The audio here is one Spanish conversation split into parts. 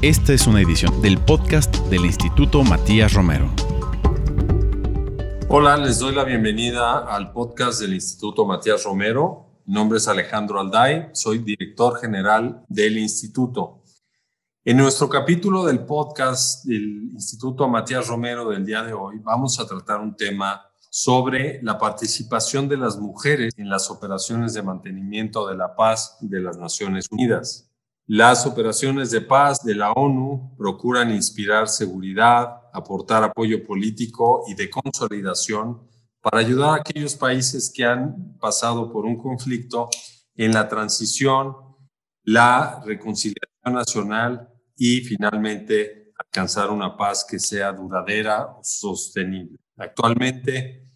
Esta es una edición del podcast del Instituto Matías Romero. Hola, les doy la bienvenida al podcast del Instituto Matías Romero. Mi nombre es Alejandro Alday, soy director general del instituto. En nuestro capítulo del podcast del Instituto Matías Romero del día de hoy vamos a tratar un tema sobre la participación de las mujeres en las operaciones de mantenimiento de la paz de las Naciones Unidas. Las operaciones de paz de la ONU procuran inspirar seguridad, aportar apoyo político y de consolidación para ayudar a aquellos países que han pasado por un conflicto en la transición, la reconciliación nacional y finalmente alcanzar una paz que sea duradera o sostenible. Actualmente,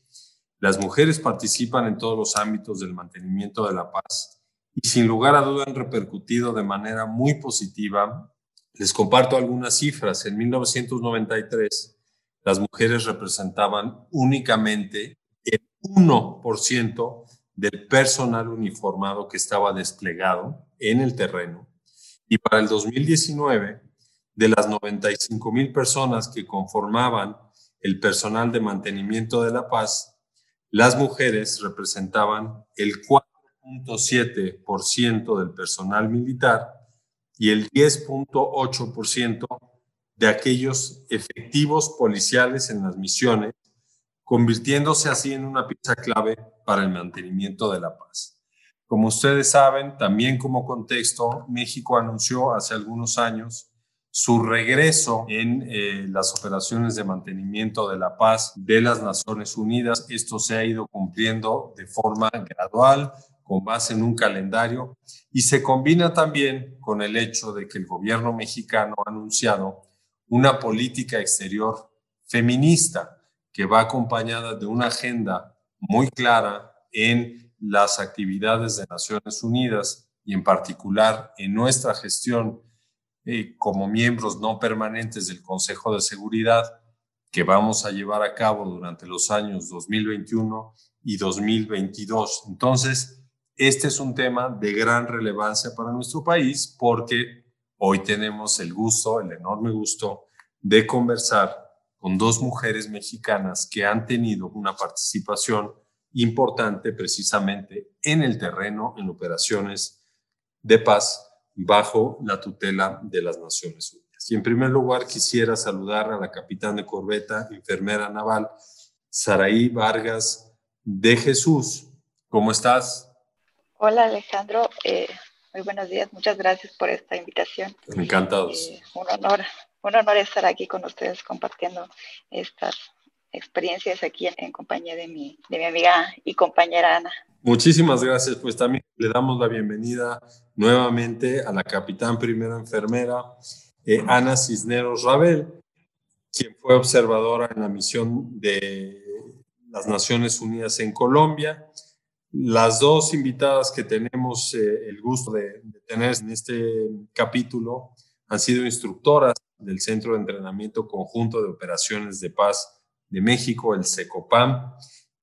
las mujeres participan en todos los ámbitos del mantenimiento de la paz y sin lugar a duda han repercutido de manera muy positiva. Les comparto algunas cifras. En 1993, las mujeres representaban únicamente el 1% del personal uniformado que estaba desplegado en el terreno. Y para el 2019, de las 95 mil personas que conformaban el personal de mantenimiento de la paz, las mujeres representaban el 4.7% del personal militar y el 10.8% de aquellos efectivos policiales en las misiones, convirtiéndose así en una pieza clave para el mantenimiento de la paz. Como ustedes saben, también como contexto, México anunció hace algunos años su regreso en eh, las operaciones de mantenimiento de la paz de las Naciones Unidas. Esto se ha ido cumpliendo de forma gradual, con base en un calendario, y se combina también con el hecho de que el gobierno mexicano ha anunciado una política exterior feminista que va acompañada de una agenda muy clara en las actividades de Naciones Unidas y en particular en nuestra gestión eh, como miembros no permanentes del Consejo de Seguridad que vamos a llevar a cabo durante los años 2021 y 2022. Entonces, este es un tema de gran relevancia para nuestro país porque Hoy tenemos el gusto, el enorme gusto de conversar con dos mujeres mexicanas que han tenido una participación importante precisamente en el terreno, en operaciones de paz bajo la tutela de las Naciones Unidas. Y en primer lugar quisiera saludar a la capitán de corbeta, enfermera naval, Saraí Vargas de Jesús. ¿Cómo estás? Hola Alejandro, eh, muy buenos días, muchas gracias por esta invitación. Encantados. Eh, un honor, un honor estar aquí con ustedes compartiendo estas experiencias aquí en, compañía de mi, de mi amiga y compañera Ana. Muchísimas gracias, pues también le damos la bienvenida nuevamente a la capitán primera enfermera eh, Ana Cisneros Rabel, quien fue observadora en la misión de las Naciones Unidas en Colombia las dos invitadas que tenemos eh, el gusto de, tener en este capítulo han sido instructoras del Centro de Entrenamiento Conjunto de Operaciones de Paz de México, el SECOPAM.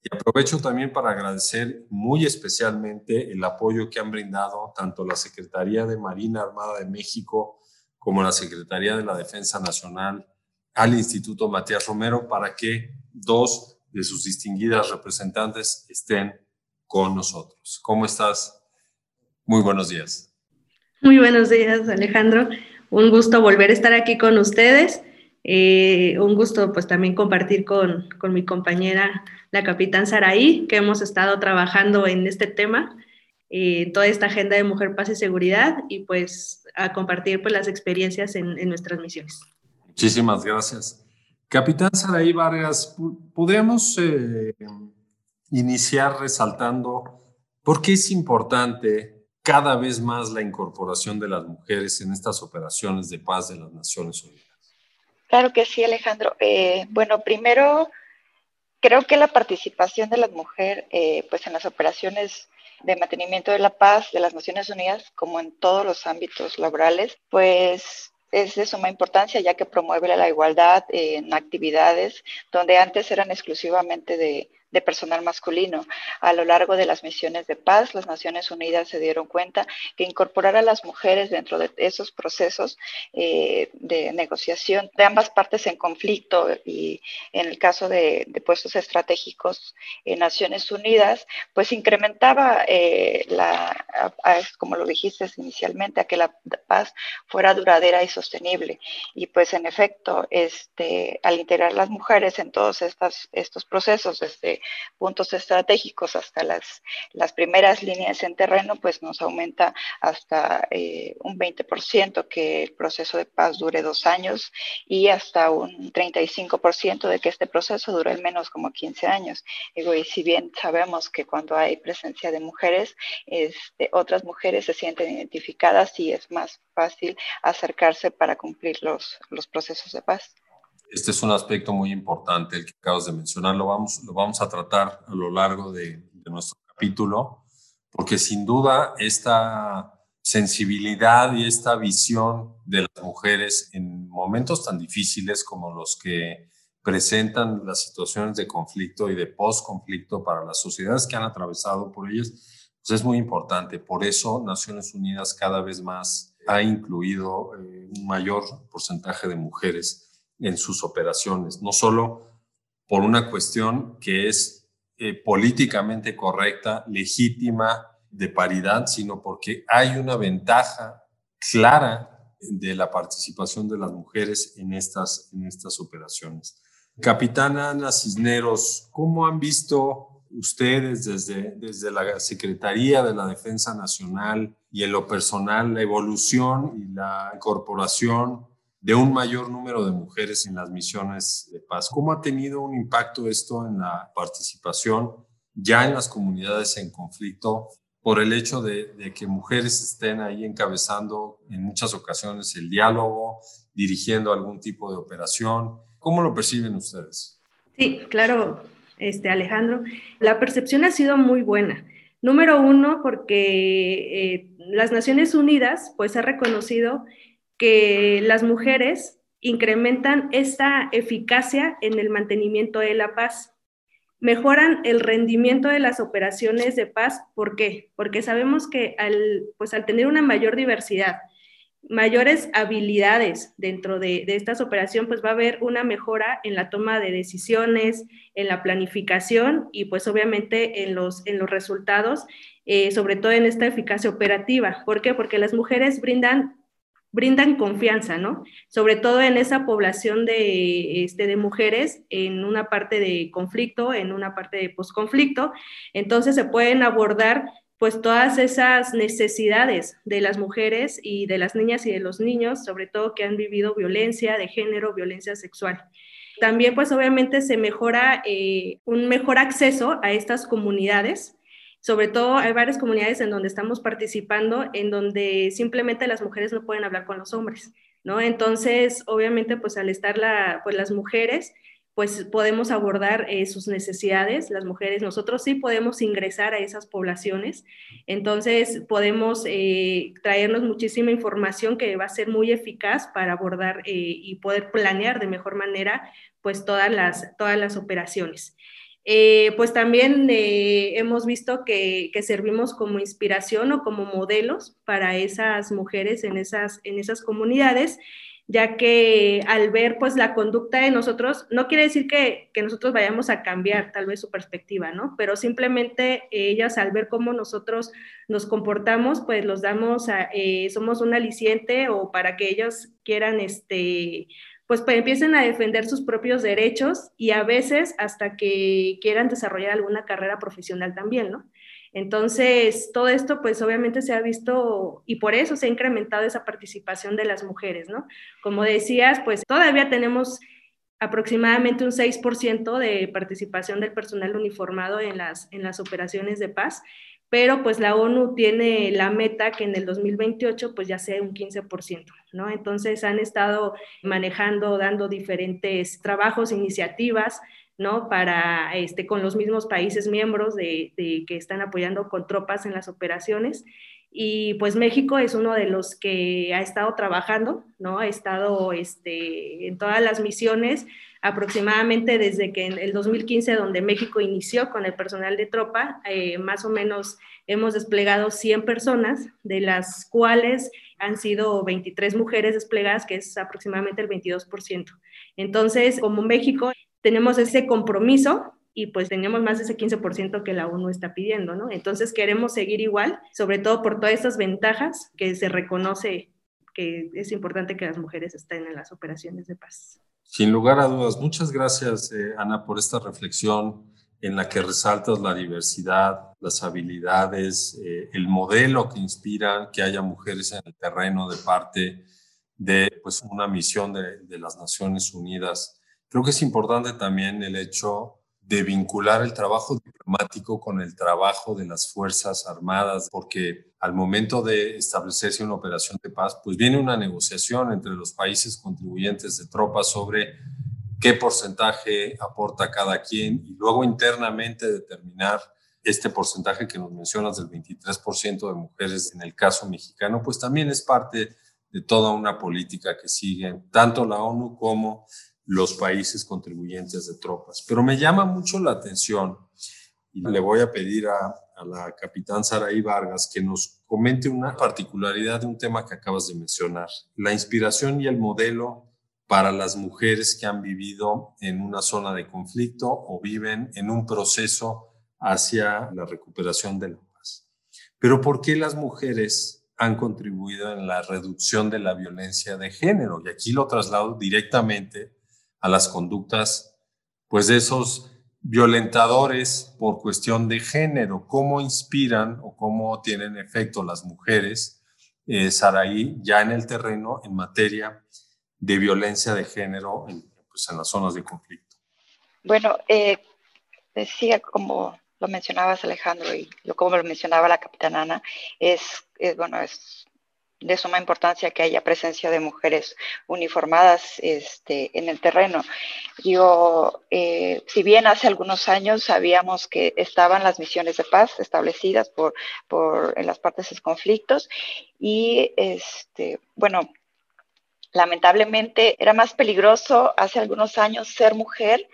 Y aprovecho también para agradecer muy especialmente el apoyo que han brindado tanto la Secretaría de Marina Armada de México como la Secretaría de la Defensa Nacional al Instituto Matías Romero para que dos de sus distinguidas representantes estén con nosotros. ¿Cómo estás? Muy buenos días. Muy buenos días, Alejandro. Un gusto volver a estar aquí con ustedes. Eh, un gusto pues también compartir con, con, mi compañera, la capitán Saraí, que hemos estado trabajando en este tema, eh, toda esta agenda de mujer, paz y seguridad, y pues a compartir pues las experiencias en, en nuestras misiones. Muchísimas gracias. Capitán Saraí Vargas, ¿podríamos eh, iniciar resaltando por qué es importante cada vez más la incorporación de las mujeres en estas operaciones de paz de las Naciones Unidas. Claro que sí, Alejandro. Eh, bueno, primero, creo que la participación de las mujeres eh, pues en las operaciones de mantenimiento de la paz de las Naciones Unidas, como en todos los ámbitos laborales, pues es de suma importancia ya que promueve la igualdad en actividades donde antes eran exclusivamente de, de personal masculino. A lo largo de las misiones de paz, las Naciones Unidas se dieron cuenta que incorporar a las mujeres dentro de esos procesos eh, de negociación de ambas partes en conflicto y en el caso de, puestos estratégicos en Naciones Unidas, pues incrementaba eh, la, como lo dijiste inicialmente, a que la paz fuera duradera y sostenible. Y pues en efecto, este, al integrar las mujeres en todos estos procesos, desde puntos estratégicos hasta las, las primeras líneas en terreno, pues nos aumenta hasta eh, un 20% que el proceso de paz dure dos años y hasta un 35% de que este proceso dure al menos como 15 años. Y si bien sabemos que cuando hay presencia de mujeres, este, otras mujeres se sienten identificadas y es más fácil acercarse para cumplir los, los procesos de paz. Este es un aspecto muy importante, el que acabas de mencionar. Lo vamos, lo vamos a tratar a lo largo de, de nuestro capítulo, porque sin duda esta sensibilidad y esta visión de las mujeres en momentos tan difíciles como los que presentan las situaciones de conflicto y de post-conflicto para las sociedades que han atravesado por ellas, pues es muy importante. Por eso Naciones Unidas cada vez más ha incluido eh, un mayor porcentaje de mujeres en sus operaciones, no solo por una cuestión que es eh, políticamente correcta, legítima, de paridad, sino porque hay una ventaja clara de la participación de las mujeres en estas, en estas operaciones. Capitana Ana Cisneros, ¿cómo han visto ustedes desde, desde la Secretaría de la Defensa Nacional y en lo personal la evolución y la incorporación de un mayor número de mujeres en las misiones de paz? ¿Cómo ha tenido un impacto esto en la participación ya en las comunidades en conflicto por el hecho de, que mujeres estén ahí encabezando en muchas ocasiones el diálogo, dirigiendo algún tipo de operación. ¿Cómo lo perciben ustedes? Sí, claro, este, Alejandro. La percepción ha sido muy buena. Número uno, porque eh, las Naciones Unidas pues ha reconocido que las mujeres incrementan esta eficacia en el mantenimiento de la paz mejoran el rendimiento de las operaciones de paz. ¿Por qué? Porque sabemos que al, pues, al tener una mayor diversidad, mayores habilidades dentro de, esta operación, pues va a haber una mejora en la toma de decisiones, en la planificación y pues obviamente en los, en los resultados, eh, sobre todo en esta eficacia operativa. ¿Por qué? Porque las mujeres brindan brindan confianza, ¿no? Sobre todo en esa población de, este, de mujeres, en una parte de conflicto, en una parte de posconflicto. Entonces se pueden abordar pues todas esas necesidades de las mujeres y de las niñas y de los niños, sobre todo que han vivido violencia de género, violencia sexual. También pues obviamente se mejora eh, un mejor acceso a estas comunidades sobre todo hay varias comunidades en donde estamos participando, en donde simplemente las mujeres no pueden hablar con los hombres, ¿no? Entonces, obviamente, pues al estar pues las mujeres, pues podemos abordar eh, sus necesidades, las mujeres, nosotros sí podemos ingresar a esas poblaciones, entonces podemos eh, traernos muchísima información que va a ser muy eficaz para abordar eh, y poder planear de mejor manera pues todas las, todas las operaciones. Eh, pues también eh, hemos visto que, servimos como inspiración o como modelos para esas mujeres en esas, en esas comunidades, ya que al ver pues la conducta de nosotros, no quiere decir que, nosotros vayamos a cambiar tal vez su perspectiva, ¿no? Pero simplemente ellas al ver cómo nosotros nos comportamos, pues los damos, eh, somos un aliciente o para que ellos quieran, este, pues, pues, empiecen a defender sus propios derechos y a veces hasta que quieran desarrollar alguna carrera profesional también, ¿no? Entonces, todo esto, pues obviamente se ha visto y por eso se ha incrementado esa participación de las mujeres, ¿no? Como decías, pues todavía tenemos aproximadamente un 6% de participación del personal uniformado en las, en las operaciones de paz pero pues la ONU tiene la meta que en el 2028 pues ya sea un 15%, ¿no? Entonces han estado manejando, dando diferentes trabajos, iniciativas, ¿no? Para, este, con los mismos países miembros de, que están apoyando con tropas en las operaciones. Y pues México es uno de los que ha estado trabajando, ¿no? Ha estado este, en todas las misiones aproximadamente desde que en el 2015, donde México inició con el personal de tropa, eh, más o menos hemos desplegado 100 personas, de las cuales han sido 23 mujeres desplegadas, que es aproximadamente el 22%. Entonces, como México, tenemos ese compromiso y pues tenemos más de ese 15% que la ONU está pidiendo, ¿no? Entonces queremos seguir igual, sobre todo por todas estas ventajas que se reconoce que es importante que las mujeres estén en las operaciones de paz. Sin lugar a dudas, muchas gracias eh, Ana por esta reflexión en la que resaltas la diversidad, las habilidades, eh, el modelo que inspira que haya mujeres en el terreno de parte de pues, una misión de, de las Naciones Unidas. Creo que es importante también el hecho de vincular el trabajo diplomático con el trabajo de las Fuerzas Armadas, porque al momento de establecerse una operación de paz, pues viene una negociación entre los países contribuyentes de tropas sobre qué porcentaje aporta cada quien y luego internamente determinar este porcentaje que nos mencionas del 23% de mujeres en el caso mexicano, pues también es parte de toda una política que sigue tanto la ONU como los países contribuyentes de tropas. Pero me llama mucho la atención y le voy a pedir a, la capitán Saraí Vargas que nos comente una particularidad de un tema que acabas de mencionar, la inspiración y el modelo para las mujeres que han vivido en una zona de conflicto o viven en un proceso hacia la recuperación de la paz. Pero ¿por qué las mujeres han contribuido en la reducción de la violencia de género? Y aquí lo traslado directamente a las conductas, pues de esos violentadores por cuestión de género, cómo inspiran o cómo tienen efecto las mujeres, eh, Saraí, ya en el terreno en materia de violencia de género en, pues, en las zonas de conflicto. Bueno, eh, decía como lo mencionabas Alejandro y como lo mencionaba la capitana Ana, es bueno, es de suma importancia que haya presencia de mujeres uniformadas este, en el terreno. Digo, eh, si bien hace algunos años sabíamos que estaban las misiones de paz establecidas por, por en las partes de conflictos y este, bueno, lamentablemente era más peligroso hace algunos años ser mujer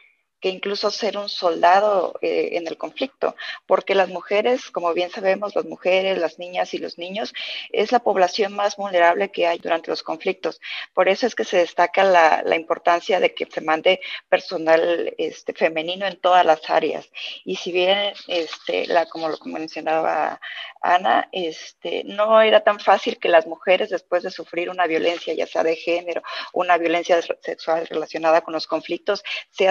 que incluso ser un soldado eh, en el conflicto, porque las mujeres, como bien sabemos, las mujeres, las niñas y los niños es la población más vulnerable que hay durante los conflictos. Por eso es que se destaca la, la importancia de que se mande personal este, femenino en todas las áreas. Y si bien, este, la, como lo mencionaba Ana, este, no era tan fácil que las mujeres después de sufrir una violencia, ya sea de género, una violencia sexual relacionada con los conflictos, se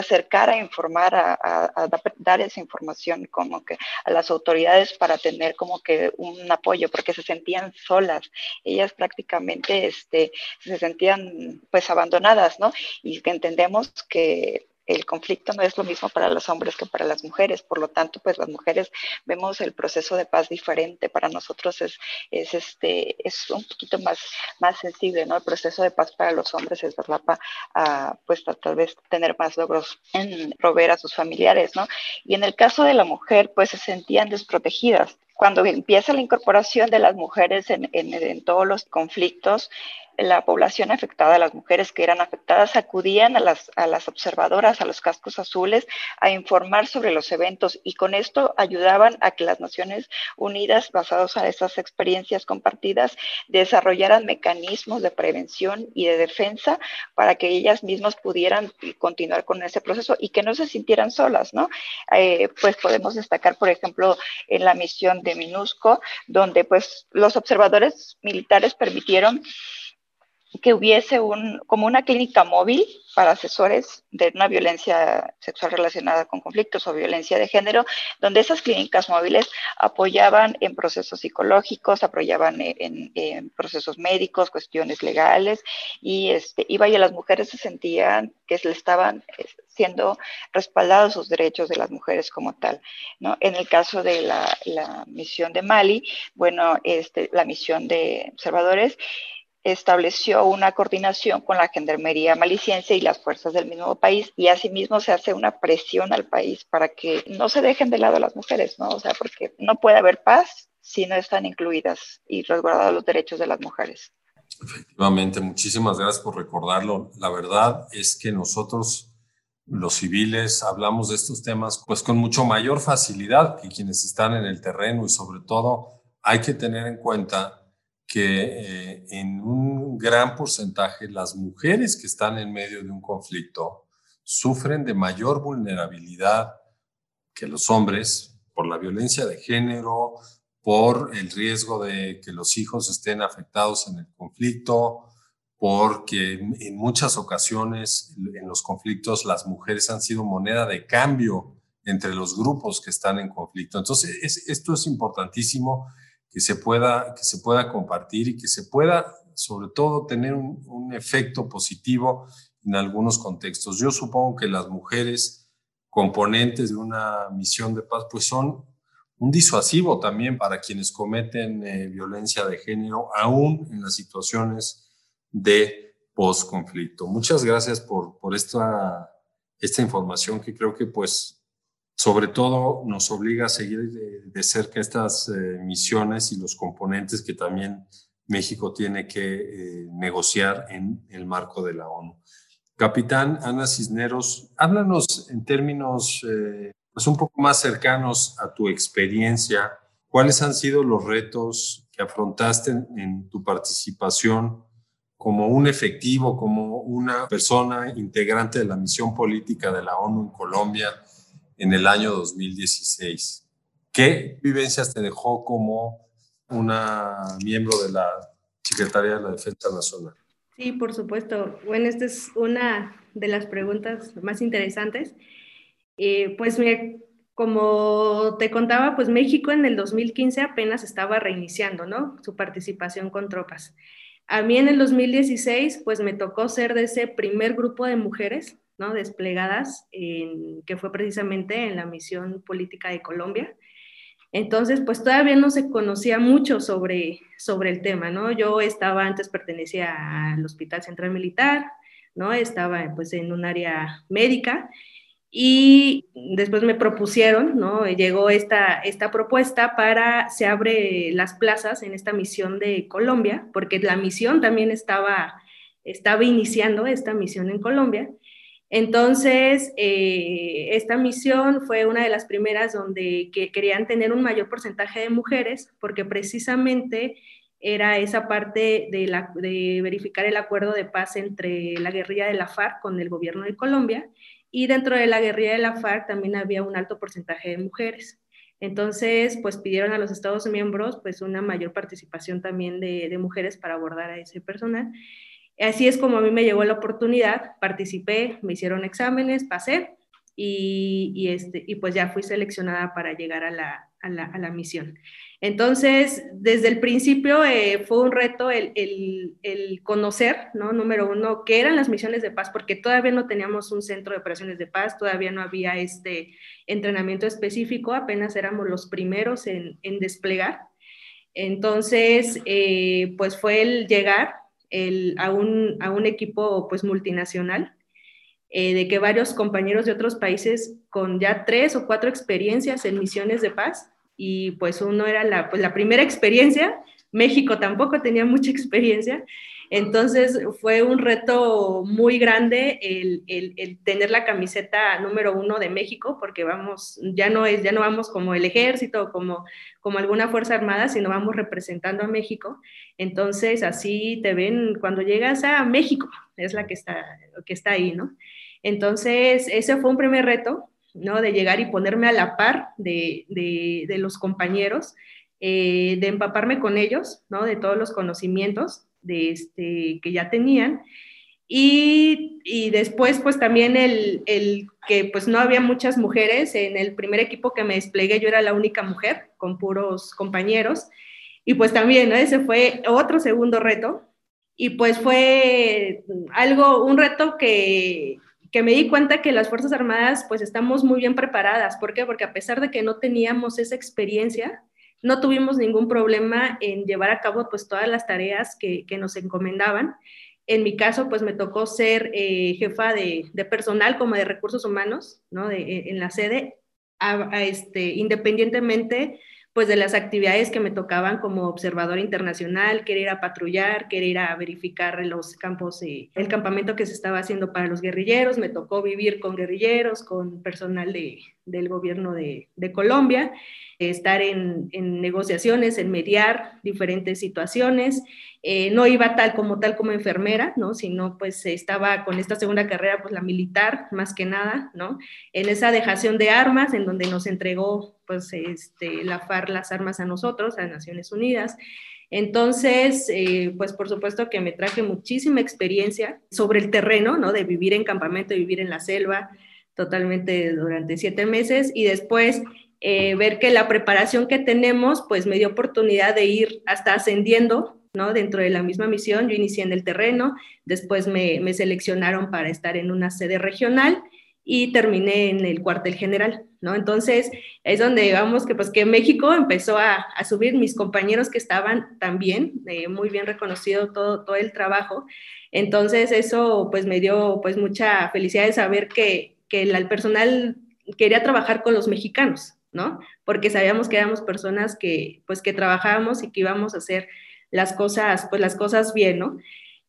informar, a, dar esa información como que a las autoridades para tener como que un apoyo, porque se sentían solas. Ellas prácticamente este, se sentían pues abandonadas, ¿no? Y entendemos que el conflicto no es lo mismo para los hombres que para las mujeres, por lo tanto, pues las mujeres vemos el proceso de paz diferente, para nosotros es, es, este, es un poquito más, más sensible, ¿no? El proceso de paz para los hombres es verdad para, pues tal vez tener más logros en proveer a sus familiares, ¿no? Y en el caso de la mujer, pues se sentían desprotegidas. Cuando empieza la incorporación de las mujeres en, en, en todos los conflictos, la población afectada, las mujeres que eran afectadas, acudían a las, a las observadoras, a los cascos azules, a informar sobre los eventos y con esto ayudaban a que las Naciones Unidas, basados en esas experiencias compartidas, desarrollaran mecanismos de prevención y de defensa para que ellas mismas pudieran continuar con ese proceso y que no se sintieran solas, ¿no? Eh, pues podemos destacar, por ejemplo, en la misión de MINUSCO, donde pues los observadores militares permitieron que hubiese un, como una clínica móvil para asesores de una violencia sexual relacionada con conflictos o violencia de género, donde esas clínicas móviles apoyaban en procesos psicológicos, apoyaban en, procesos médicos, cuestiones legales, y este, y las mujeres se sentían que le estaban eh, siendo respaldados sus derechos de las mujeres como tal. ¿no? En el caso de la, la misión de Mali, bueno, este, la misión de observadores, estableció una coordinación con la Gendarmería Maliciense y las fuerzas del mismo país y asimismo se hace una presión al país para que no se dejen de lado las mujeres, ¿no? O sea, porque no puede haber paz si no están incluidas y resguardados los derechos de las mujeres. Efectivamente, muchísimas gracias por recordarlo. La verdad es que nosotros los civiles hablamos de estos temas pues con mucho mayor facilidad que quienes están en el terreno y sobre todo hay que tener en cuenta que eh, en un gran porcentaje las mujeres que están en medio de un conflicto sufren de mayor vulnerabilidad que los hombres por la violencia de género, por el riesgo de que los hijos estén afectados en el conflicto, porque en muchas ocasiones en los conflictos las mujeres han sido moneda de cambio entre los grupos que están en conflicto. Entonces, esto es importantísimo que se, pueda, que se pueda compartir y que se pueda, sobre todo, tener un, efecto positivo en algunos contextos. Yo supongo que las mujeres componentes de una misión de paz, pues son un disuasivo también para quienes cometen eh, violencia de género, aún en las situaciones de post-conflicto. Muchas gracias por, por esta, esta información que creo que pues sobre todo nos obliga a seguir de, cerca estas eh, misiones y los componentes que también México tiene que eh, negociar en el marco de la ONU. Capitán Ana Cisneros, háblanos en términos eh, pues un poco más cercanos a tu experiencia. ¿Cuáles han sido los retos que afrontaste en tu participación como un efectivo, como una persona integrante de la misión política de la ONU en Colombia en el año 2016. ¿Qué vivencias te dejó como una miembro de la Secretaría de la Defensa Nacional? Sí, por supuesto. Bueno, esta es una de las preguntas más interesantes. Eh, pues como te contaba, pues México en el 2015 apenas estaba reiniciando, ¿no? Su participación con tropas. A mí en el 2016, pues me tocó ser de ese primer grupo de mujeres, ¿no? Desplegadas, en, que fue precisamente en la misión política de Colombia. Entonces, pues todavía no se conocía mucho sobre, sobre el tema, ¿no? Yo estaba, antes pertenecía al Hospital Central Militar, ¿no? Estaba pues en un área médica y después me propusieron, ¿no? Llegó esta, esta propuesta para, se abre las plazas en esta misión de Colombia, porque la misión también estaba, estaba iniciando esta misión en Colombia. Entonces, eh, esta misión fue una de las primeras donde que querían tener un mayor porcentaje de mujeres, porque precisamente era esa parte de, verificar el acuerdo de paz entre la guerrilla de la FARC con el gobierno de Colombia y dentro de la guerrilla de la FARC también había un alto porcentaje de mujeres. Entonces, pues pidieron a los Estados miembros pues una mayor participación también de, mujeres para abordar a ese personal. Así es como a mí me llegó la oportunidad, participé, me hicieron exámenes, pasé y, y este, y pues ya fui seleccionada para llegar a la, a la, a la misión. Entonces, desde el principio eh, fue un reto el, el, conocer, ¿no? Número uno, qué eran las misiones de paz, porque todavía no teníamos un centro de operaciones de paz, todavía no había este entrenamiento específico, apenas éramos los primeros en, en desplegar. Entonces, eh, pues fue el llegar a, un, a, un, equipo pues multinacional, eh, de que varios compañeros de otros países con ya tres o cuatro experiencias en misiones de paz, y pues uno era la, pues, la primera experiencia, México tampoco tenía mucha experiencia, entonces fue un reto muy grande el, el, tener la camiseta número uno de México, porque vamos, ya no, es, ya no vamos como el ejército, como, como alguna fuerza armada, sino vamos representando a México. Entonces así te ven cuando llegas a México, es la que está, que está ahí, ¿no? Entonces ese fue un primer reto. ¿no? De llegar y ponerme a la par de, de, los compañeros, eh, de empaparme con ellos, ¿no? De todos los conocimientos de este, que ya tenían. Y, y después, pues también el, el, que pues no había muchas mujeres. En el primer equipo que me desplegué yo era la única mujer, con puros compañeros. Y pues también, ¿no? Ese fue otro segundo reto. Y pues fue algo, un reto que, que me di cuenta que las Fuerzas Armadas pues estamos muy bien preparadas. ¿Por qué? Porque a pesar de que no teníamos esa experiencia, no tuvimos ningún problema en llevar a cabo pues todas las tareas que, que nos encomendaban. En mi caso, pues me tocó ser eh, jefa de, de, personal como de recursos humanos, ¿no? De, en la sede, a, este, independientemente pues de las actividades que me tocaban como observador internacional, querer ir a patrullar, querer ir a verificar los campos, eh, el campamento que se estaba haciendo para los guerrilleros, me tocó vivir con guerrilleros, con personal de, del gobierno de, de Colombia, estar en, negociaciones, en mediar diferentes situaciones. Eh, no iba tal como tal como enfermera, ¿no? Sino pues estaba con esta segunda carrera, pues la militar, más que nada, ¿no? En esa dejación de armas, en donde nos entregó pues este, la FARC las armas a nosotros, a Naciones Unidas. Entonces, eh, pues por supuesto que me traje muchísima experiencia sobre el terreno, ¿no? De vivir en campamento, de vivir en la selva, totalmente durante siete meses y después eh, ver que la preparación que tenemos, pues me dio oportunidad de ir hasta ascendiendo, ¿no? Dentro de la misma misión, yo inicié en el terreno, después me, seleccionaron para estar en una sede regional y terminé en el cuartel general, ¿no? Entonces, es donde digamos que pues que México empezó a, a subir, mis compañeros que estaban también, eh, muy bien reconocido todo, todo el trabajo, entonces eso pues me dio pues mucha felicidad de saber que, que el personal quería trabajar con los mexicanos, ¿no? Porque sabíamos que éramos personas que, pues, que trabajábamos y que íbamos a hacer las cosas, pues, las cosas bien, ¿no?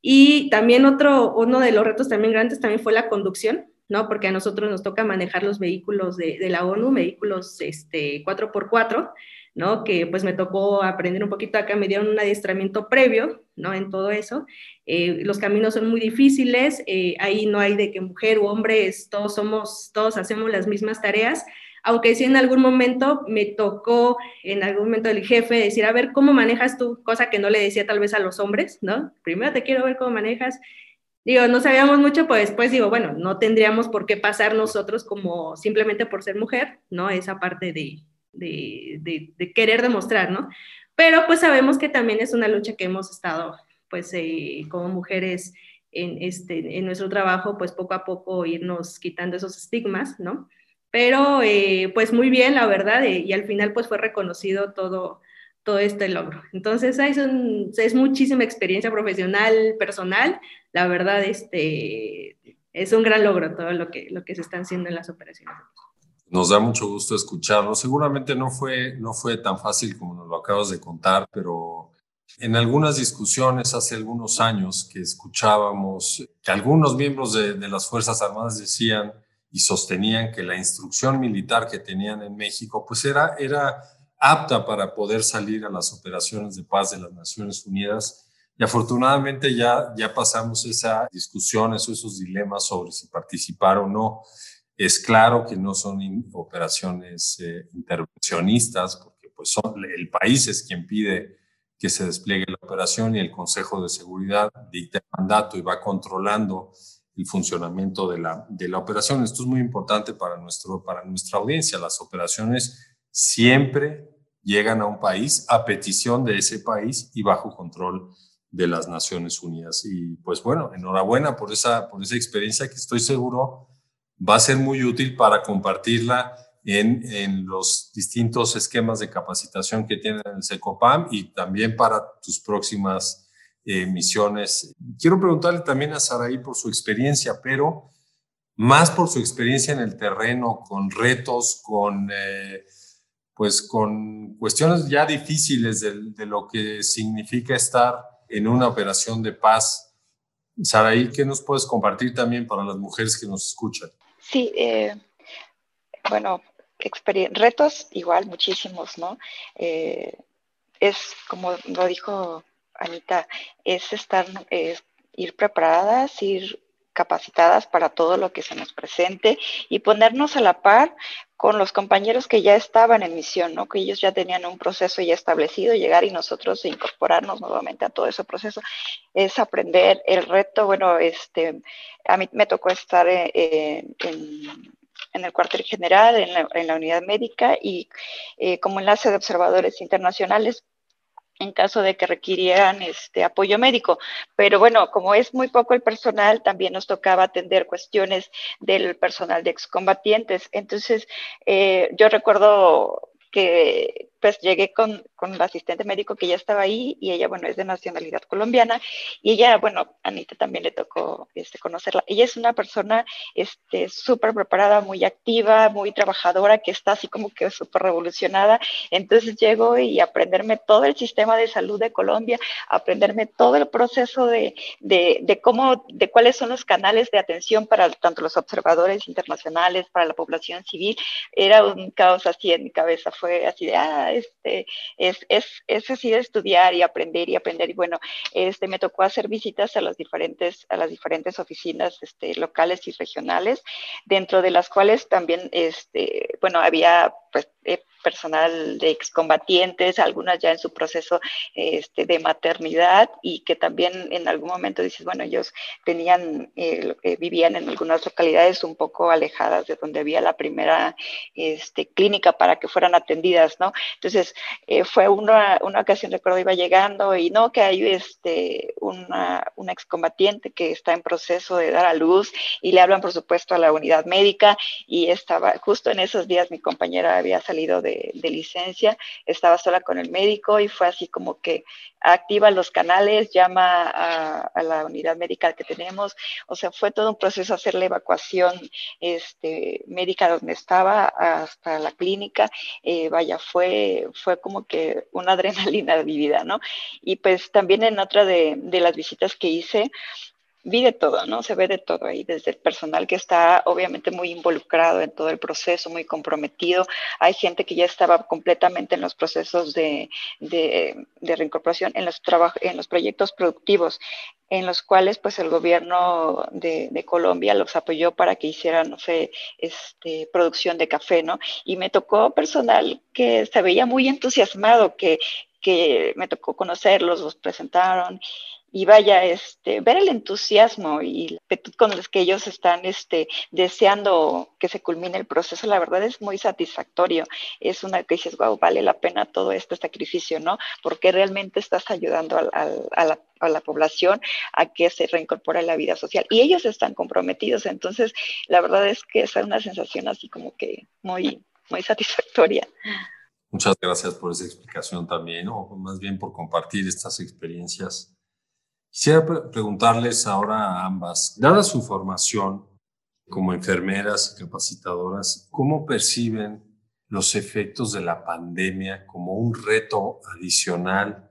Y también otro, uno de los retos también grandes también fue la conducción, ¿no? Porque a nosotros nos toca manejar los vehículos de, la ONU, vehículos este, 4x4, ¿no? Que pues me tocó aprender un poquito acá, me dieron un adiestramiento previo, ¿no? En todo eso. Eh, los caminos son muy difíciles, eh, ahí no hay de que mujer o hombre, todos somos, todos hacemos las mismas tareas, aunque sí en algún momento me tocó, en algún momento el jefe decir, a ver, ¿cómo manejas tú? Cosa que no le decía tal vez a los hombres, ¿no? Primero te quiero ver cómo manejas. Digo, no sabíamos mucho, pues después digo, bueno, no tendríamos por qué pasar nosotros como simplemente por ser mujer, ¿no? Esa parte de, de, querer demostrar, ¿no? Pero pues sabemos que también es una lucha que hemos estado, pues eh, como mujeres en, este, en nuestro trabajo, pues poco a poco irnos quitando esos estigmas, ¿no? Pero eh, pues muy bien, la verdad, eh, y al final pues fue reconocido todo, todo este logro. Entonces, es, es muchísima experiencia profesional, personal, la verdad, este, es un gran logro todo lo que, lo que se están haciendo en las operaciones. Nos da mucho gusto escucharlo. Seguramente no fue, no fue tan fácil como nos lo acabas de contar, pero en algunas discusiones hace algunos años que escuchábamos que algunos miembros de, de las Fuerzas Armadas decían y sostenían que la instrucción militar que tenían en México pues era, era apta para poder salir a las operaciones de paz de las Naciones Unidas. Y afortunadamente ya, ya pasamos esa discusión, esos dilemas sobre si participar o no. Es claro que no son operaciones eh, intervencionistas, porque pues son, el país es quien pide que se despliegue la operación y el Consejo de Seguridad dicta el mandato y va controlando el funcionamiento de la, de la operación. Esto es muy importante para, nuestro, para nuestra audiencia. Las operaciones siempre llegan a un país a petición de ese país y bajo control de las Naciones Unidas. Y pues bueno, enhorabuena por esa, por esa experiencia que estoy seguro va a ser muy útil para compartirla en, en, los distintos esquemas de capacitación que tiene el SECOPAM y también para tus próximas eh, misiones. Quiero preguntarle también a Saraí por su experiencia, pero más por su experiencia en el terreno, con retos, con, eh, pues con cuestiones ya difíciles de, lo que significa estar en una operación de paz. Saraí, ¿qué nos puedes compartir también para las mujeres que nos escuchan? Sí, eh, bueno, retos igual muchísimos, ¿no? Eh, es como lo dijo Anita, es estar, es ir preparadas, ir capacitadas para todo lo que se nos presente y ponernos a la par con los compañeros que ya estaban en misión, ¿no? que ellos ya tenían un proceso ya establecido, llegar y nosotros incorporarnos nuevamente a todo ese proceso, es aprender el reto, bueno, este, a mí me tocó estar en, en el cuartel general, en la, en la unidad médica y eh, como enlace de observadores internacionales en caso de que requirieran este apoyo médico. Pero bueno, como es muy poco el personal, también nos tocaba atender cuestiones del personal de excombatientes. Entonces, eh, yo recuerdo que pues llegué con, con el asistente médico que ya estaba ahí y ella, bueno, es de nacionalidad colombiana y ella, bueno, Anita también le tocó este, conocerla. Ella es una persona este, súper preparada, muy activa, muy trabajadora, que está así como que súper revolucionada. Entonces llego y aprenderme todo el sistema de salud de Colombia, aprenderme todo el proceso de, de, de cómo, de cuáles son los canales de atención para tanto los observadores internacionales, para la población civil. Era un caos así en mi cabeza, fue así de, ah, este, es, es, así de estudiar y aprender y aprender. Y bueno, este, me tocó hacer visitas a las diferentes, a las diferentes oficinas este, locales y regionales, dentro de las cuales también, este, bueno, había pues eh, personal de excombatientes, algunas ya en su proceso este, de maternidad y que también en algún momento dices, bueno, ellos tenían, eh, vivían en algunas localidades un poco alejadas de donde había la primera clínica para que fueran atendidas, ¿no? Entonces, eh, fue una, una, ocasión, recuerdo, iba llegando y no, que hay este, una, excombatiente que está en proceso de dar a luz y le hablan, por supuesto, a la unidad médica y estaba, justo en esos días mi compañera había salido de de, licencia, estaba sola con el médico y fue así como que activa los canales, llama a, la unidad médica que tenemos, o sea, fue todo un proceso hacer la evacuación este, médica donde estaba hasta la clínica, eh, vaya, fue, fue como que una adrenalina vivida, ¿no? Y pues también en otra de, de las visitas que hice, vi de todo, ¿no? Se ve de todo ahí, desde el personal que está obviamente muy involucrado en todo el proceso, muy comprometido. Hay gente que ya estaba completamente en los procesos de, de, reincorporación, en los, en los proyectos productivos, en los cuales pues el gobierno de, Colombia los apoyó para que hicieran, no sé, este, producción de café, ¿no? Y me tocó personal que se veía muy entusiasmado, que, que me tocó conocerlos, los presentaron y vaya, este, ver el entusiasmo y la actitud con los que ellos están este, deseando que se culmine el proceso, la verdad es muy satisfactorio. Es una que dices, wow, vale la pena todo este sacrificio, ¿no? Porque realmente estás ayudando a, la, población a que se reincorpore a la vida social. Y ellos están comprometidos, entonces la verdad es que es una sensación así como que muy, muy satisfactoria. Muchas gracias por esa explicación también, o más bien por compartir estas experiencias Quisiera preguntarles ahora a ambas, dada su formación como enfermeras y capacitadoras, ¿cómo perciben los efectos de la pandemia como un reto adicional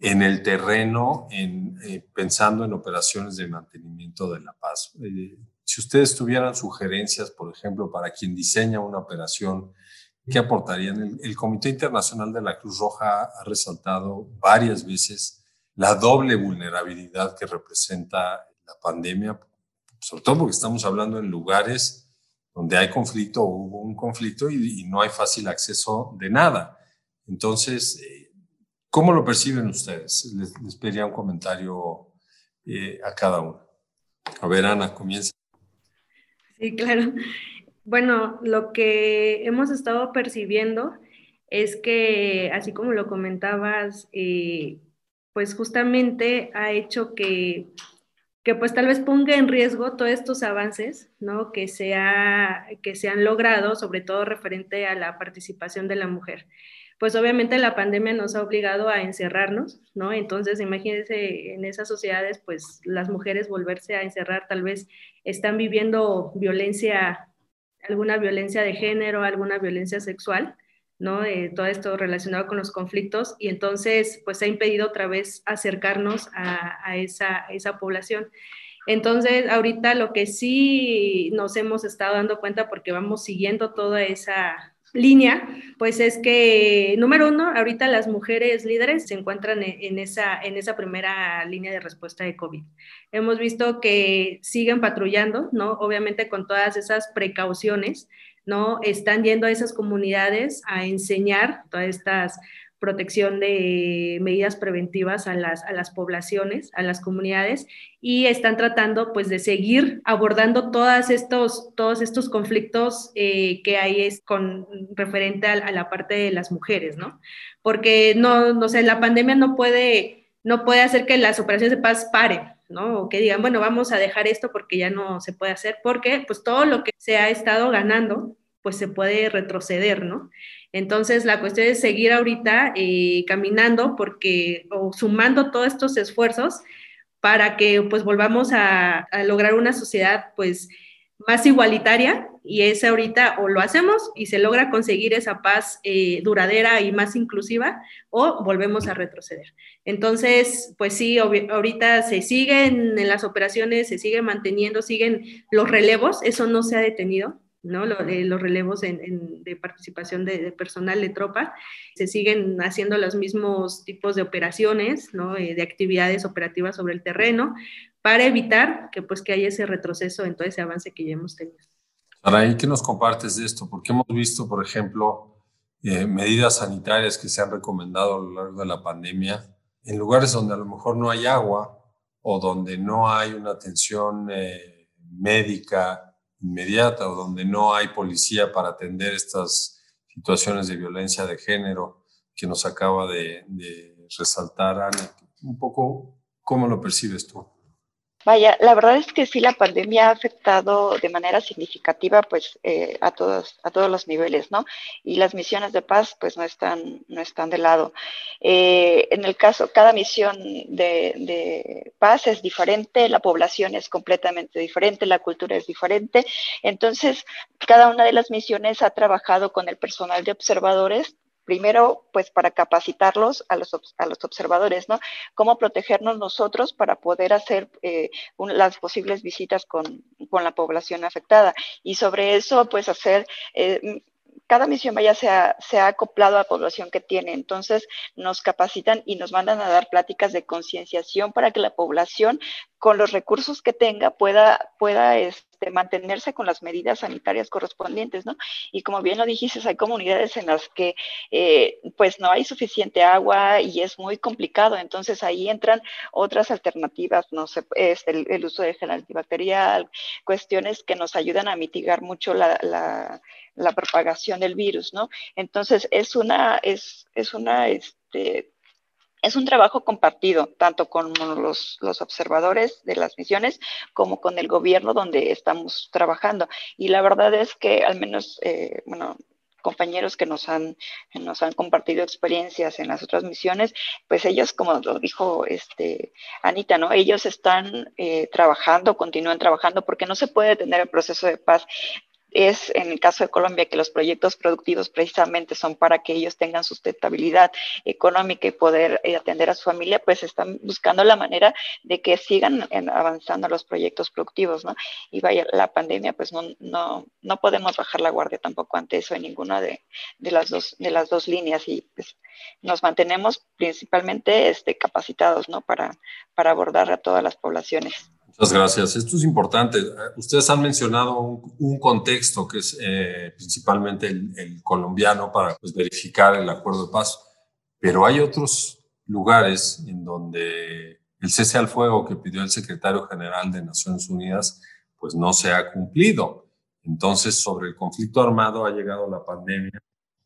en el terreno, en, eh, pensando en operaciones de mantenimiento de la paz? Eh, si ustedes tuvieran sugerencias, por ejemplo, para quien diseña una operación, ¿qué aportarían? El Comité Internacional de la Cruz Roja ha resaltado varias veces la doble vulnerabilidad que representa la pandemia, sobre todo porque estamos hablando en lugares donde hay conflicto o hubo un conflicto y, no hay fácil acceso de nada. Entonces, eh, ¿cómo lo perciben ustedes? Les, pediría un comentario eh, a cada uno. A ver, Ana, comienza. Sí, claro. Bueno, lo que hemos estado percibiendo es que, así como lo comentabas, eh, pues justamente ha hecho que, que pues tal vez ponga en riesgo todos estos avances, ¿no? Que se, que se han logrado, sobre todo referente a la participación de la mujer. Pues obviamente la pandemia nos ha obligado a encerrarnos, ¿no? Entonces, imagínense en esas sociedades, pues las mujeres volverse a encerrar, tal vez están viviendo violencia, alguna violencia de género, alguna violencia sexual, ¿no? todo esto relacionado con los conflictos y entonces pues ha impedido otra vez acercarnos a, esa, esa población. Entonces, ahorita lo que sí nos hemos estado dando cuenta porque vamos siguiendo toda esa línea, pues es que, número uno, ahorita las mujeres líderes se encuentran en esa, en esa primera línea de respuesta de COVID. Hemos visto que siguen patrullando, ¿no? Obviamente con todas esas precauciones, ¿no? Están yendo a esas comunidades a enseñar todas estas protección de medidas preventivas a las, a las poblaciones, a las comunidades, y están tratando pues de seguir abordando estos, todos estos conflictos eh, que hay es con referente a, la parte de las mujeres, ¿no? Porque no, no sé, la pandemia no puede, no puede hacer que las operaciones de paz paren, ¿no? O que digan, bueno, vamos a dejar esto porque ya no se puede hacer, porque pues todo lo que se ha estado ganando, pues se puede retroceder, ¿no? Entonces, la cuestión es seguir ahorita eh, caminando porque, o sumando todos estos esfuerzos para que pues volvamos a, a lograr una sociedad pues más igualitaria y ese ahorita o lo hacemos y se logra conseguir esa paz eh, duradera y más inclusiva o volvemos a retroceder. Entonces, pues sí, ahorita se siguen en las operaciones, se sigue manteniendo, siguen los relevos, eso no se ha detenido. ¿no? los relevos de participación de, personal de tropa, se siguen haciendo los mismos tipos de operaciones, ¿no? Eh, de actividades operativas sobre el terreno, para evitar que, pues, que haya ese retroceso en todo ese avance que ya hemos tenido. Saraí, ¿qué nos compartes de esto? Porque hemos visto, por ejemplo, eh, medidas sanitarias que se han recomendado a lo largo de la pandemia en lugares donde a lo mejor no hay agua o donde no hay una atención eh, médica inmediata o donde no hay policía para atender estas situaciones de violencia de género que nos acaba de, de resaltar Ana. Un poco, ¿cómo lo percibes tú? Vaya, la verdad es que sí, la pandemia ha afectado de manera significativa pues eh, a, todos, a todos los niveles, ¿no? Y las misiones de paz pues no están, no están de lado. Eh, en el caso, cada misión de, de, paz es diferente, la población es completamente diferente, la cultura es diferente. Entonces, cada una de las misiones ha trabajado con el personal de observadores primero, pues para capacitarlos a los, a los observadores, ¿no? Cómo protegernos nosotros para poder hacer eh, las posibles visitas con, con, la población afectada. Y sobre eso, pues hacer... Eh, cada misión vaya se ha, se ha, acoplado a la población que tiene. Entonces nos capacitan y nos mandan a dar pláticas de concienciación para que la población, con los recursos que tenga, pueda, pueda este, mantenerse con las medidas sanitarias correspondientes, ¿no? Y como bien lo dijiste, hay comunidades en las que eh, pues no hay suficiente agua y es muy complicado. Entonces ahí entran otras alternativas, no sé, es el, el, uso de gel antibacterial, cuestiones que nos ayudan a mitigar mucho la, la la propagación del virus, ¿no? Entonces, es una, es, es una, este, es un trabajo compartido, tanto con los, observadores de las misiones como con el gobierno donde estamos trabajando. Y la verdad es que al menos, eh, bueno, compañeros que nos han, nos han compartido experiencias en las otras misiones, pues ellos, como lo dijo este, Anita, ¿no? Ellos están eh, trabajando, continúan trabajando, porque no se puede detener el proceso de paz es en el caso de Colombia que los proyectos productivos precisamente son para que ellos tengan sustentabilidad económica y poder eh, atender a su familia, pues están buscando la manera de que sigan avanzando los proyectos productivos, ¿no? Y vaya, la pandemia, pues no, no, no podemos bajar la guardia tampoco ante eso en ninguna de, de, las, dos, de las dos líneas y pues nos mantenemos principalmente este, capacitados, ¿no? Para, para abordar a todas las poblaciones. Muchas gracias. Esto es importante. Ustedes han mencionado un, contexto que es eh, principalmente el, colombiano para pues, verificar el acuerdo de paz, pero hay otros lugares en donde el cese al fuego que pidió el secretario general de Naciones Unidas pues no se ha cumplido. Entonces, sobre el conflicto armado ha llegado la pandemia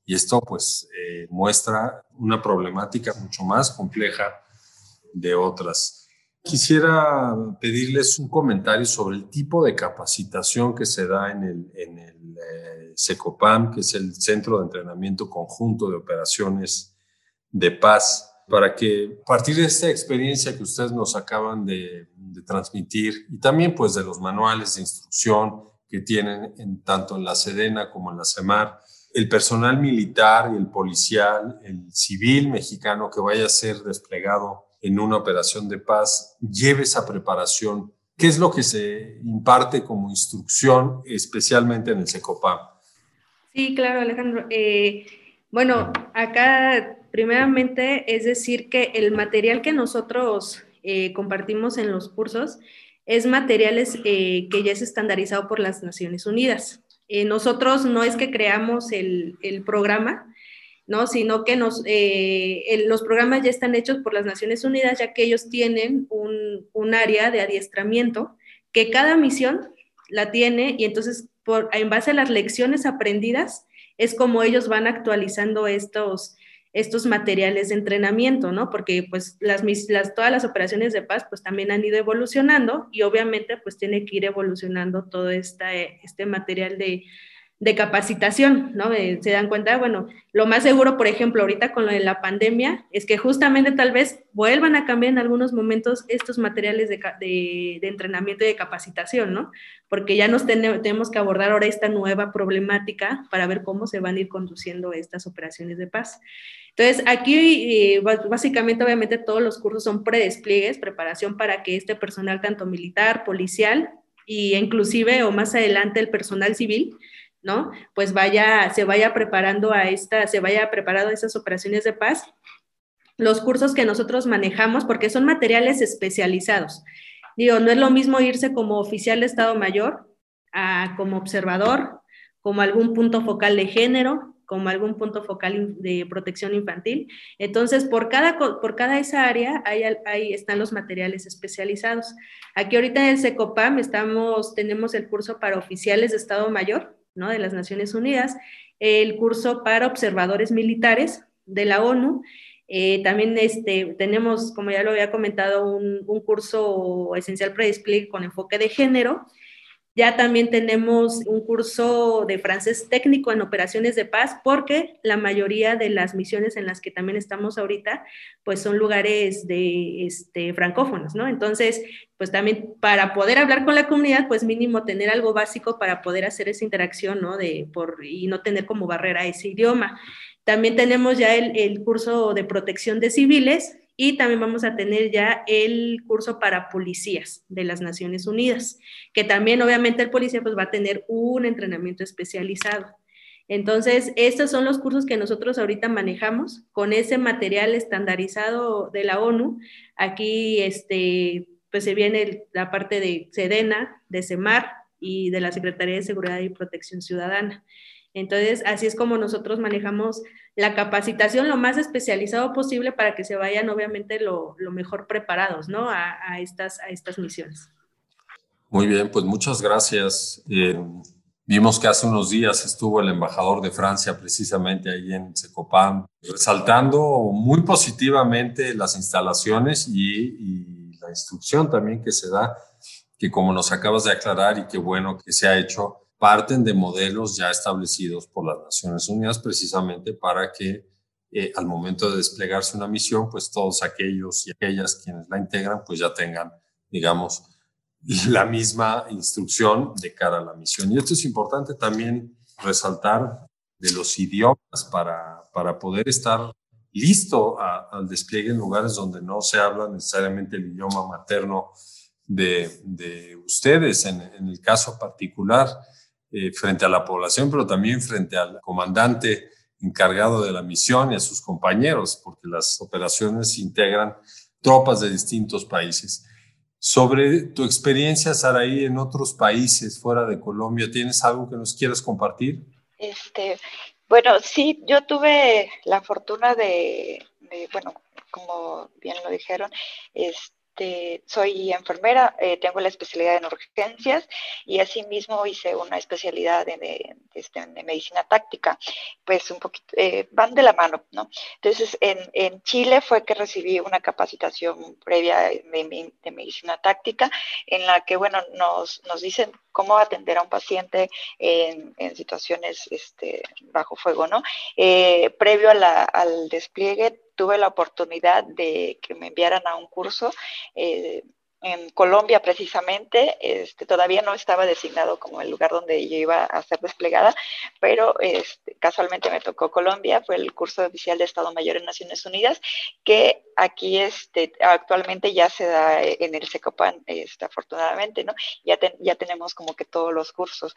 y esto pues eh, muestra una problemática mucho más compleja de otras. Quisiera pedirles un comentario sobre el tipo de capacitación que se da en el, en el eh, que es el Centro de Entrenamiento Conjunto de Operaciones de Paz, para que a partir de esta experiencia que ustedes nos acaban de, de transmitir y también pues de los manuales de instrucción que tienen en, tanto en la Sedena como en la CEMAR, el personal militar y el policial, el civil mexicano que vaya a ser desplegado en una operación de paz lleve esa preparación. ¿Qué es lo que se imparte como instrucción, especialmente en el SECOPAM? Sí, claro, Alejandro. Eh, bueno, acá primeramente es decir que el material que nosotros eh, compartimos en los cursos es materiales eh, que ya es estandarizado por las Naciones Unidas. nosotros no es que creamos el programa, ¿no? Sino que eh, los programas ya están hechos por las Naciones Unidas, ya que ellos tienen un, un, área de adiestramiento que cada misión la tiene y entonces por, en base a las lecciones aprendidas es como ellos van actualizando estos, estos materiales de entrenamiento, ¿no? Porque pues las, las, todas las operaciones de paz pues también han ido evolucionando y obviamente pues tiene que ir evolucionando todo esta, este material de, de capacitación, ¿no? Eh, se dan cuenta, bueno, lo más seguro, por ejemplo, ahorita con lo de la pandemia, es que justamente tal vez vuelvan a cambiar en algunos momentos estos materiales de, de, entrenamiento y de capacitación, ¿no? Porque ya nos tenemos que abordar ahora esta nueva problemática para ver cómo se van a ir conduciendo estas operaciones de paz. Entonces, aquí eh, básicamente, obviamente, todos los cursos son predespliegues, preparación para que este personal, tanto militar, policial, y inclusive o más adelante el personal civil, ¿no? Pues vaya, se vaya preparando a esta, se vaya preparando a estas operaciones de paz. Los cursos que nosotros manejamos, porque son materiales especializados. Digo, no es lo mismo irse como oficial de Estado Mayor como observador, como algún punto focal de género, como algún punto focal de protección infantil. Entonces, por cada, por cada esa área, ahí, ahí están los materiales especializados. Aquí ahorita en el SECOPAM estamos, tenemos el curso para oficiales de Estado Mayor, de las Naciones Unidas, el curso para observadores militares de la ONU. Eh, también este, tenemos, como ya lo había comentado, un, un curso esencial predisplay con enfoque de género ya también tenemos un curso de francés técnico en operaciones de paz porque la mayoría de las misiones en las que también estamos ahorita, pues son lugares de este, francófonos, ¿no? Entonces, pues también para poder hablar con la comunidad, pues mínimo tener algo básico para poder hacer esa interacción, ¿no? De, por, y no tener como barrera ese idioma. También tenemos ya el, el curso de protección de civiles, y también vamos a tener ya el curso para policías de las Naciones Unidas, que también obviamente el policía pues va a tener un entrenamiento especializado. Entonces, estos son los cursos que nosotros ahorita manejamos con ese material estandarizado de la ONU. Aquí, este, pues se viene la parte de SEDENA, de CEMAR y de la Secretaría de Seguridad y Protección Ciudadana. Entonces, así es como nosotros manejamos la capacitación lo más especializado posible para que se vayan, obviamente, lo, mejor preparados, ¿no? A, estas, a estas misiones. Muy bien, pues muchas gracias. Eh, vimos que hace unos días estuvo el embajador de Francia precisamente ahí en Secopam, resaltando muy positivamente las instalaciones y, y la instrucción también que se da, que como nos acabas de aclarar y qué bueno que se ha hecho, parten de modelos ya establecidos por las Naciones Unidas precisamente para que eh, al momento de desplegarse una misión, pues todos aquellos y aquellas quienes la integran, pues ya tengan, digamos, la misma instrucción de cara a la misión. Y esto es importante también resaltar de los idiomas para, para poder estar listo al despliegue en lugares donde no se habla necesariamente el idioma materno de, de ustedes. En, en el caso particular, eh, frente a la población, pero también frente al comandante encargado de la misión y a sus compañeros, porque las operaciones integran tropas de distintos países. Sobre tu experiencia, Saraí, en otros países fuera de Colombia, ¿tienes algo que nos quieras compartir? Este, bueno, sí, yo tuve la fortuna de, bueno, como bien lo dijeron, este, este, soy enfermera, eh, tengo la especialidad en urgencias y asimismo hice una especialidad este, de, medicina táctica, pues un poquito, eh, van de la mano, ¿no? Entonces, en, Chile fue que recibí una capacitación previa de, medicina táctica en la que, bueno, nos, nos dicen cómo atender a un paciente en, situaciones este, bajo fuego, ¿no? Eh, previo al despliegue tuve la oportunidad de que me enviaran a un curso eh, en Colombia precisamente, este, todavía no estaba designado como el lugar donde yo iba a ser desplegada, pero este, casualmente me tocó Colombia, fue el curso oficial de Estado Mayor en Naciones Unidas, que aquí este, actualmente ya se da en el SECOPAN, este, afortunadamente, ¿no? Ya, ya tenemos como que todos los cursos.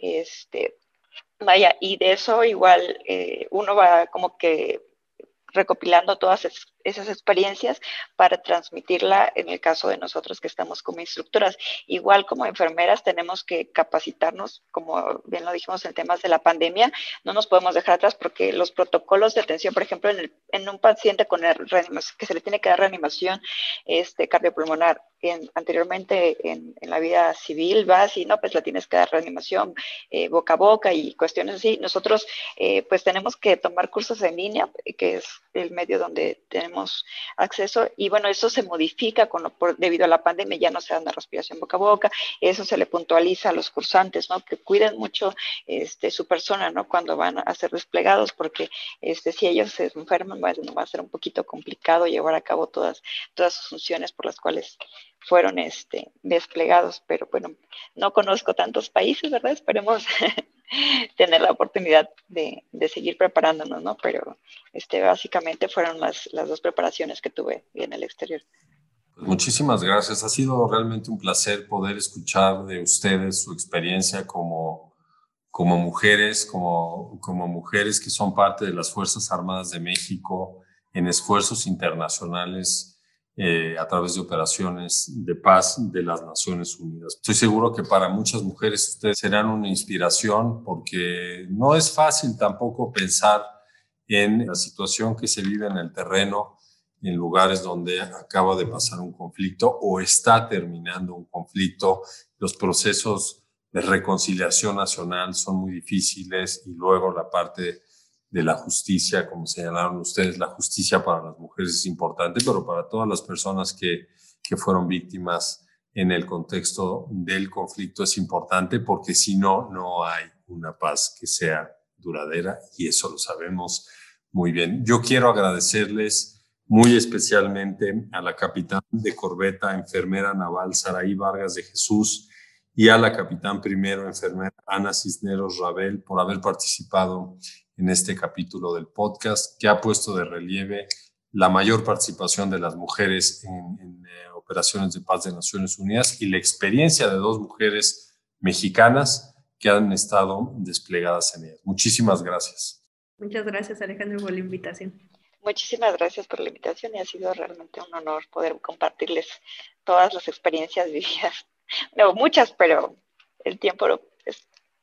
Este, vaya, y de eso igual eh, uno va como que recopilando todas esas experiencias para transmitirla en el caso de nosotros que estamos como instructoras. Igual como enfermeras tenemos que capacitarnos, como bien lo dijimos en temas de la pandemia, no nos podemos dejar atrás porque los protocolos de atención, por ejemplo, en, un paciente con que se le tiene que dar reanimación este, cardiopulmonar, anteriormente en, la vida civil vas y no, pues la tienes que dar reanimación eh, boca a boca y cuestiones así. Nosotros eh, pues tenemos que tomar cursos en línea, que es el medio donde tenemos acceso y bueno, eso se modifica con debido a la pandemia, ya no se da una respiración boca a boca, eso se le puntualiza a los cursantes, ¿no? Que cuiden mucho este, su persona, ¿no? Cuando van a ser desplegados, porque este, si ellos se enferman, va, va a ser un poquito complicado llevar a cabo todas, todas sus funciones por las cuales fueron este, desplegados, pero bueno, no conozco tantos países, ¿verdad? Esperemos tener la oportunidad de, de, seguir preparándonos, ¿no? Pero este, básicamente fueron las, las dos preparaciones que tuve en el exterior. Pues muchísimas gracias. Ha sido realmente un placer poder escuchar de ustedes su experiencia como, como mujeres, como, como mujeres que son parte de las Fuerzas Armadas de México en esfuerzos internacionales eh, a través de operaciones de paz de las Naciones Unidas. Estoy seguro que para muchas mujeres ustedes serán una inspiración porque no es fácil tampoco pensar en la situación que se vive en el terreno en lugares donde acaba de pasar un conflicto o está terminando un conflicto. Los procesos de reconciliación nacional son muy difíciles y luego la parte de la justicia, como señalaron ustedes, la justicia para las mujeres es importante, pero para todas las personas que, que fueron víctimas en el contexto del conflicto es importante porque si no, no hay una paz que sea duradera y eso lo sabemos muy bien. Yo quiero agradecerles muy especialmente a la capitán de corbeta, enfermera naval Saraí Vargas de Jesús y a la capitán primero, enfermera Ana Cisneros Rabel por haber participado en este capítulo del podcast, que ha puesto de relieve la mayor participación de las mujeres en, eh, operaciones de paz de Naciones Unidas y la experiencia de dos mujeres mexicanas que han estado desplegadas en ellas. Muchísimas gracias. Muchas gracias, Alejandro, por la invitación. Muchísimas gracias por la invitación y ha sido realmente un honor poder compartirles todas las experiencias vividas. No, muchas, pero el tiempo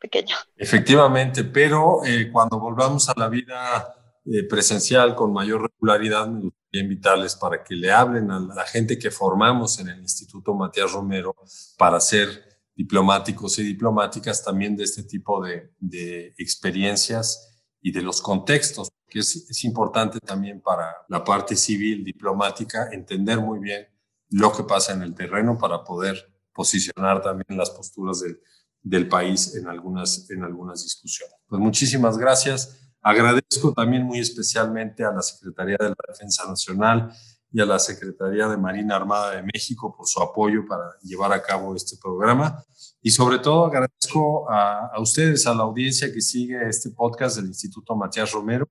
pequeño. Efectivamente, pero eh, cuando volvamos a la vida eh, presencial con mayor regularidad, me gustaría invitarles para que le hablen a la gente que formamos en el Instituto Matías Romero para ser diplomáticos y diplomáticas también de este tipo de, de experiencias y de los contextos, que es, es importante también para la parte civil diplomática entender muy bien lo que pasa en el terreno para poder posicionar también las posturas del, del país en algunas, en algunas discusiones. Pues muchísimas gracias. Agradezco también muy especialmente a la Secretaría de la Defensa Nacional y a la Secretaría de Marina Armada de México por su apoyo para llevar a cabo este programa. Y sobre todo agradezco a, a ustedes, a la audiencia que sigue este podcast del Instituto Matías Romero.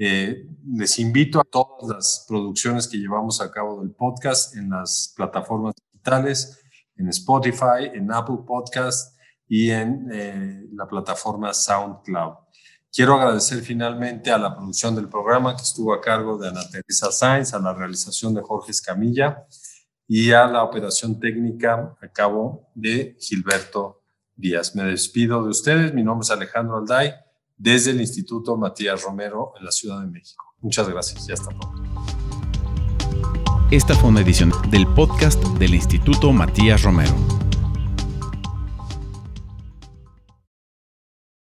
Eh, les invito a todas las producciones que llevamos a cabo del podcast en las plataformas digitales, en Spotify, en Apple Podcast, y en eh, la plataforma SoundCloud. Quiero agradecer finalmente a la producción del programa que estuvo a cargo de Ana Teresa Sainz, a la realización de Jorge Escamilla y a la operación técnica a cabo de Gilberto Díaz. Me despido de ustedes. Mi nombre es Alejandro Alday desde el Instituto Matías Romero en la Ciudad de México. Muchas gracias y hasta pronto. Esta fue una edición del podcast del Instituto Matías Romero.